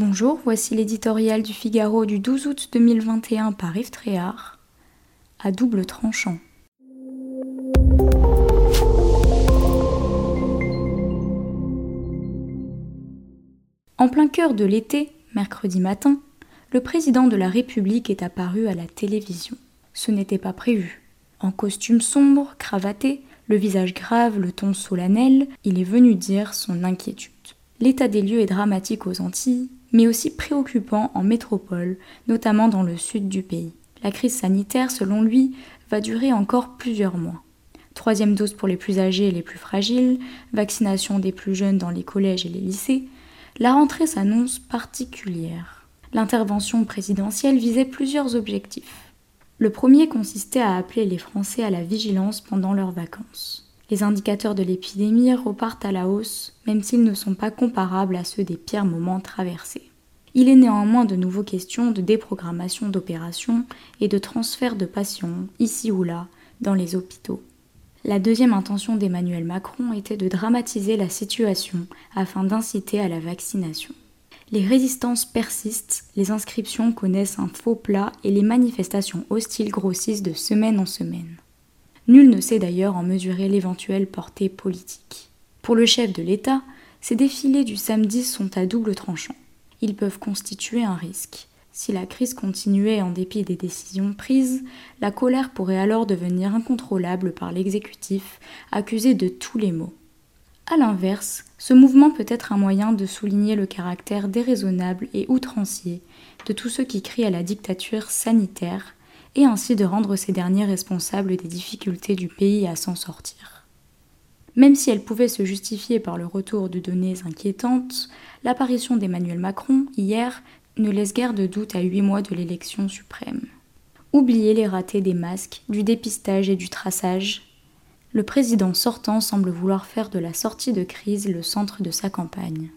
Bonjour, voici l'éditorial du Figaro du 12 août 2021 par Yves Tréhard, à double tranchant. En plein cœur de l'été, mercredi matin, le président de la République est apparu à la télévision. Ce n'était pas prévu. En costume sombre, cravaté, le visage grave, le ton solennel, il est venu dire son inquiétude. L'état des lieux est dramatique aux Antilles, mais aussi préoccupant en métropole, notamment dans le sud du pays. La crise sanitaire, selon lui, va durer encore plusieurs mois. Troisième dose pour les plus âgés et les plus fragiles, vaccination des plus jeunes dans les collèges et les lycées, la rentrée s'annonce particulière. L'intervention présidentielle visait plusieurs objectifs. Le premier consistait à appeler les Français à la vigilance pendant leurs vacances. Les indicateurs de l'épidémie repartent à la hausse, même s'ils ne sont pas comparables à ceux des pires moments traversés. Il est néanmoins de nouveau question de déprogrammation d'opérations et de transfert de patients, ici ou là, dans les hôpitaux. La deuxième intention d'Emmanuel Macron était de dramatiser la situation afin d'inciter à la vaccination. Les résistances persistent, les inscriptions connaissent un faux plat et les manifestations hostiles grossissent de semaine en semaine. Nul ne sait d'ailleurs en mesurer l'éventuelle portée politique. Pour le chef de l'État, ces défilés du samedi sont à double tranchant. Ils peuvent constituer un risque. Si la crise continuait en dépit des décisions prises, la colère pourrait alors devenir incontrôlable par l'exécutif, accusé de tous les maux. A l'inverse, ce mouvement peut être un moyen de souligner le caractère déraisonnable et outrancier de tous ceux qui crient à la dictature sanitaire et ainsi de rendre ces derniers responsables des difficultés du pays à s'en sortir. Même si elle pouvait se justifier par le retour de données inquiétantes, l'apparition d'Emmanuel Macron hier ne laisse guère de doute à huit mois de l'élection suprême. Oubliez les ratés des masques, du dépistage et du traçage. Le président sortant semble vouloir faire de la sortie de crise le centre de sa campagne.